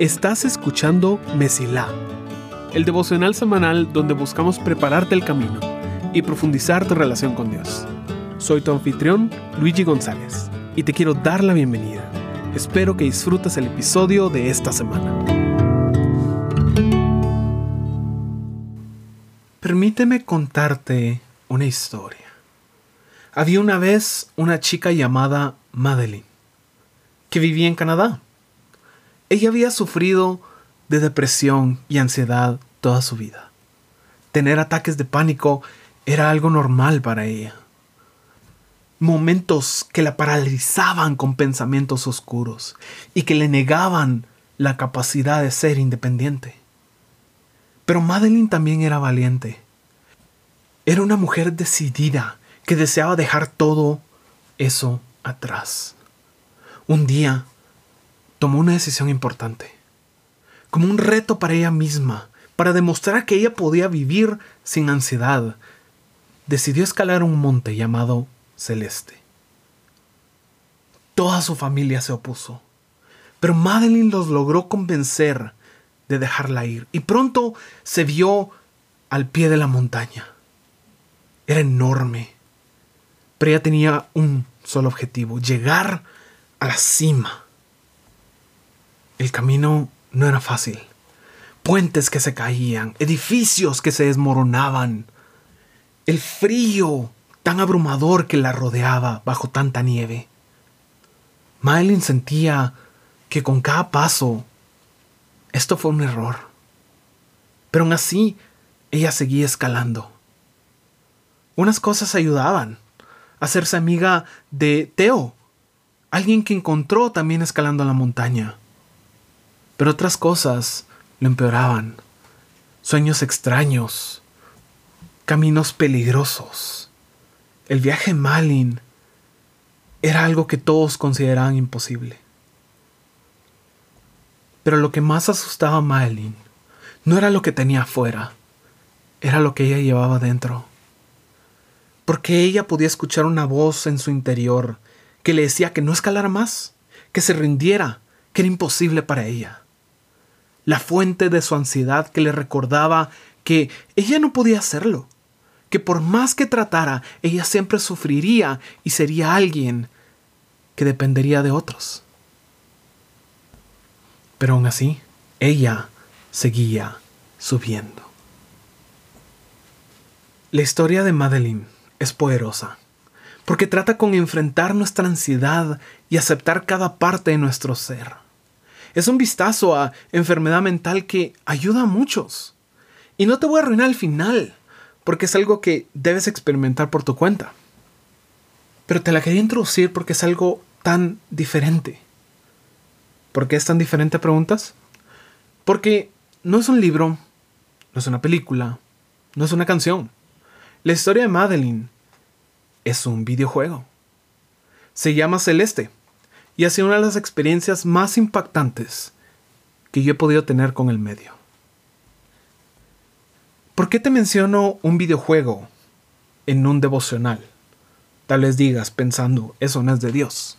Estás escuchando Mesilá, el devocional semanal donde buscamos prepararte el camino y profundizar tu relación con Dios. Soy tu anfitrión, Luigi González, y te quiero dar la bienvenida. Espero que disfrutes el episodio de esta semana. Permíteme contarte una historia. Había una vez una chica llamada Madeline, que vivía en Canadá. Ella había sufrido de depresión y ansiedad toda su vida. Tener ataques de pánico era algo normal para ella. Momentos que la paralizaban con pensamientos oscuros y que le negaban la capacidad de ser independiente. Pero Madeline también era valiente. Era una mujer decidida que deseaba dejar todo eso atrás. Un día tomó una decisión importante, como un reto para ella misma, para demostrar que ella podía vivir sin ansiedad. Decidió escalar un monte llamado Celeste. Toda su familia se opuso, pero Madeline los logró convencer de dejarla ir y pronto se vio al pie de la montaña. Era enorme, pero ella tenía un solo objetivo, llegar a la cima. El camino no era fácil. Puentes que se caían, edificios que se desmoronaban, el frío tan abrumador que la rodeaba bajo tanta nieve. Madeline sentía que con cada paso esto fue un error. Pero aún así, ella seguía escalando. Unas cosas ayudaban. Hacerse amiga de Teo, alguien que encontró también escalando la montaña. Pero otras cosas lo empeoraban. Sueños extraños, caminos peligrosos. El viaje Malin era algo que todos consideraban imposible. Pero lo que más asustaba a Malin no era lo que tenía afuera, era lo que ella llevaba dentro. Porque ella podía escuchar una voz en su interior que le decía que no escalara más, que se rindiera, que era imposible para ella la fuente de su ansiedad que le recordaba que ella no podía hacerlo, que por más que tratara, ella siempre sufriría y sería alguien que dependería de otros. Pero aún así, ella seguía subiendo. La historia de Madeline es poderosa, porque trata con enfrentar nuestra ansiedad y aceptar cada parte de nuestro ser. Es un vistazo a enfermedad mental que ayuda a muchos. Y no te voy a arruinar el final, porque es algo que debes experimentar por tu cuenta. Pero te la quería introducir porque es algo tan diferente. ¿Por qué es tan diferente, preguntas? Porque no es un libro, no es una película, no es una canción. La historia de Madeline es un videojuego. Se llama Celeste y ha sido una de las experiencias más impactantes que yo he podido tener con el medio. ¿Por qué te menciono un videojuego en un devocional? Tal vez digas pensando, eso no es de Dios.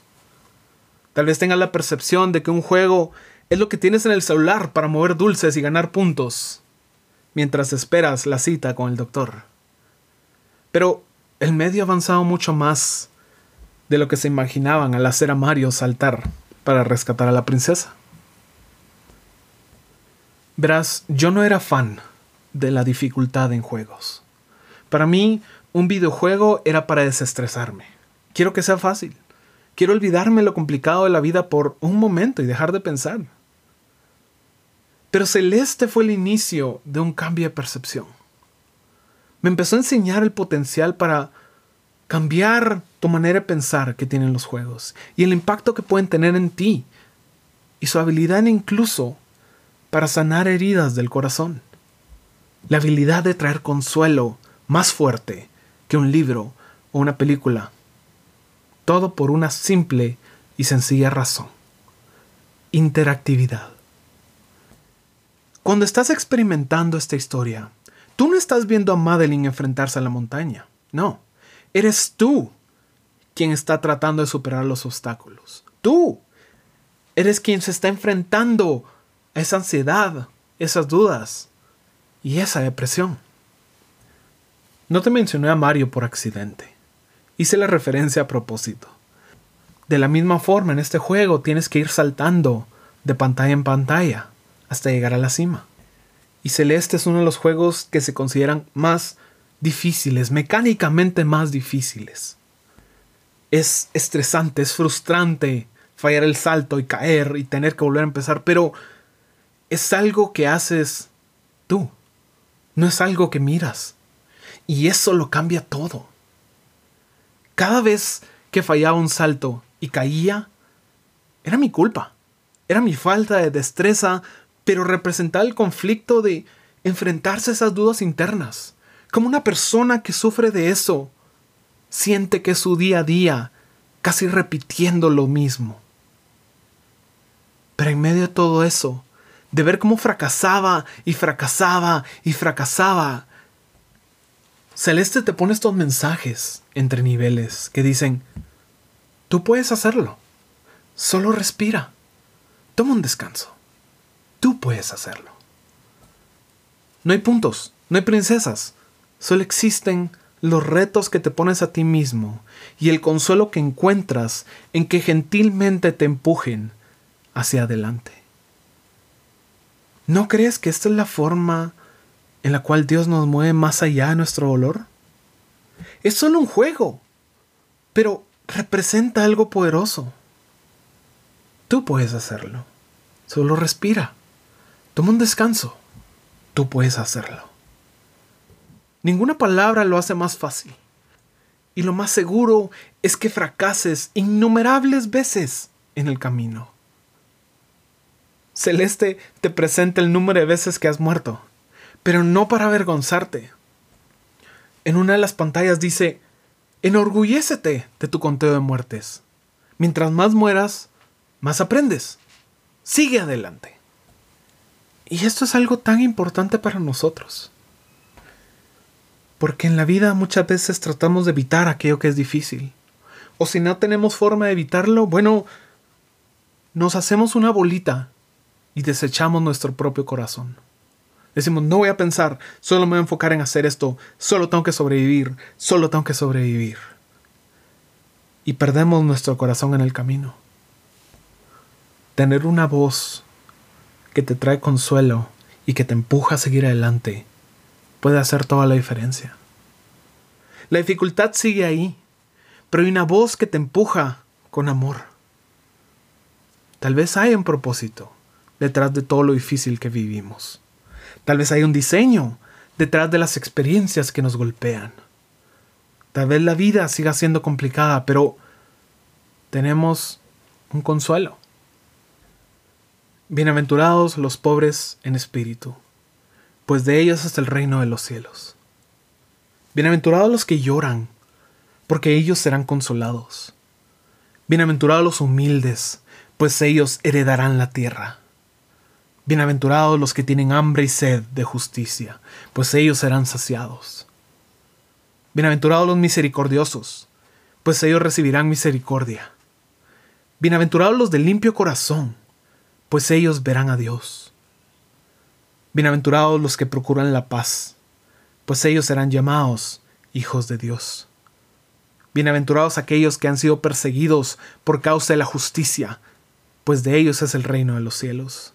Tal vez tengas la percepción de que un juego es lo que tienes en el celular para mover dulces y ganar puntos mientras esperas la cita con el doctor. Pero el medio ha avanzado mucho más de lo que se imaginaban al hacer a Mario saltar para rescatar a la princesa. Verás, yo no era fan de la dificultad en juegos. Para mí, un videojuego era para desestresarme. Quiero que sea fácil. Quiero olvidarme lo complicado de la vida por un momento y dejar de pensar. Pero Celeste fue el inicio de un cambio de percepción. Me empezó a enseñar el potencial para cambiar tu manera de pensar que tienen los juegos y el impacto que pueden tener en ti y su habilidad incluso para sanar heridas del corazón. La habilidad de traer consuelo más fuerte que un libro o una película. Todo por una simple y sencilla razón. Interactividad. Cuando estás experimentando esta historia, tú no estás viendo a Madeline enfrentarse a la montaña. No Eres tú quien está tratando de superar los obstáculos. Tú. Eres quien se está enfrentando a esa ansiedad, esas dudas y esa depresión. No te mencioné a Mario por accidente. Hice la referencia a propósito. De la misma forma, en este juego tienes que ir saltando de pantalla en pantalla hasta llegar a la cima. Y Celeste es uno de los juegos que se consideran más difíciles, mecánicamente más difíciles. Es estresante, es frustrante fallar el salto y caer y tener que volver a empezar, pero es algo que haces tú, no es algo que miras. Y eso lo cambia todo. Cada vez que fallaba un salto y caía, era mi culpa, era mi falta de destreza, pero representaba el conflicto de enfrentarse a esas dudas internas. Como una persona que sufre de eso, siente que su día a día, casi repitiendo lo mismo. Pero en medio de todo eso, de ver cómo fracasaba y fracasaba y fracasaba, Celeste te pone estos mensajes entre niveles que dicen, tú puedes hacerlo, solo respira, toma un descanso. Tú puedes hacerlo. No hay puntos, no hay princesas, solo existen los retos que te pones a ti mismo y el consuelo que encuentras en que gentilmente te empujen hacia adelante. ¿No crees que esta es la forma en la cual Dios nos mueve más allá de nuestro dolor? Es solo un juego, pero representa algo poderoso. Tú puedes hacerlo. Solo respira. Toma un descanso. Tú puedes hacerlo. Ninguna palabra lo hace más fácil. Y lo más seguro es que fracases innumerables veces en el camino. Celeste te presenta el número de veces que has muerto, pero no para avergonzarte. En una de las pantallas dice, enorgullécete de tu conteo de muertes. Mientras más mueras, más aprendes. Sigue adelante. Y esto es algo tan importante para nosotros. Porque en la vida muchas veces tratamos de evitar aquello que es difícil. O si no tenemos forma de evitarlo, bueno, nos hacemos una bolita y desechamos nuestro propio corazón. Decimos, no voy a pensar, solo me voy a enfocar en hacer esto, solo tengo que sobrevivir, solo tengo que sobrevivir. Y perdemos nuestro corazón en el camino. Tener una voz que te trae consuelo y que te empuja a seguir adelante, puede hacer toda la diferencia. La dificultad sigue ahí, pero hay una voz que te empuja con amor. Tal vez hay un propósito detrás de todo lo difícil que vivimos. Tal vez hay un diseño detrás de las experiencias que nos golpean. Tal vez la vida siga siendo complicada, pero tenemos un consuelo. Bienaventurados los pobres en espíritu, pues de ellos es el reino de los cielos. Bienaventurados los que lloran, porque ellos serán consolados. Bienaventurados los humildes, pues ellos heredarán la tierra. Bienaventurados los que tienen hambre y sed de justicia, pues ellos serán saciados. Bienaventurados los misericordiosos, pues ellos recibirán misericordia. Bienaventurados los de limpio corazón, pues ellos verán a Dios. Bienaventurados los que procuran la paz, pues ellos serán llamados hijos de Dios. Bienaventurados aquellos que han sido perseguidos por causa de la justicia, pues de ellos es el reino de los cielos.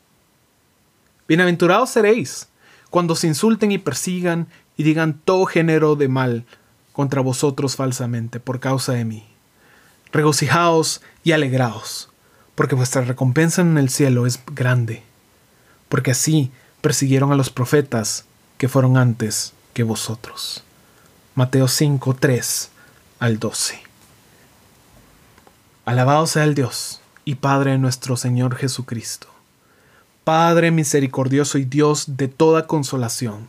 Bienaventurados seréis cuando se insulten y persigan y digan todo género de mal contra vosotros falsamente por causa de mí. Regocijaos y alegraos, porque vuestra recompensa en el cielo es grande, porque así persiguieron a los profetas que fueron antes que vosotros. Mateo 5, 3 al 12. Alabado sea el Dios y Padre de nuestro Señor Jesucristo, Padre misericordioso y Dios de toda consolación,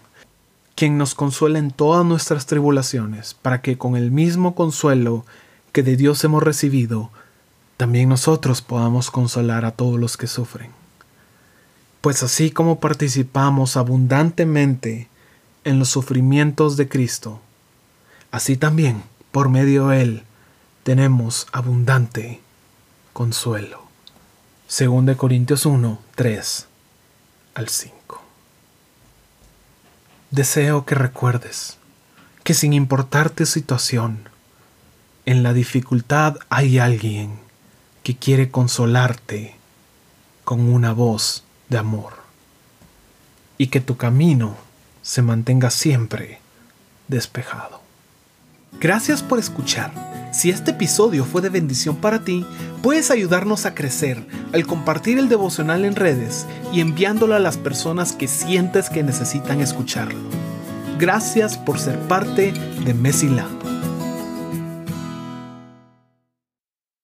quien nos consuela en todas nuestras tribulaciones, para que con el mismo consuelo que de Dios hemos recibido, también nosotros podamos consolar a todos los que sufren. Pues así como participamos abundantemente en los sufrimientos de Cristo, así también, por medio de Él, tenemos abundante consuelo. Según de Corintios 1, 3 al 5. Deseo que recuerdes que sin importar tu situación, en la dificultad hay alguien que quiere consolarte con una voz de amor y que tu camino se mantenga siempre despejado. Gracias por escuchar. Si este episodio fue de bendición para ti, puedes ayudarnos a crecer al compartir el devocional en redes y enviándolo a las personas que sientes que necesitan escucharlo. Gracias por ser parte de Mesila.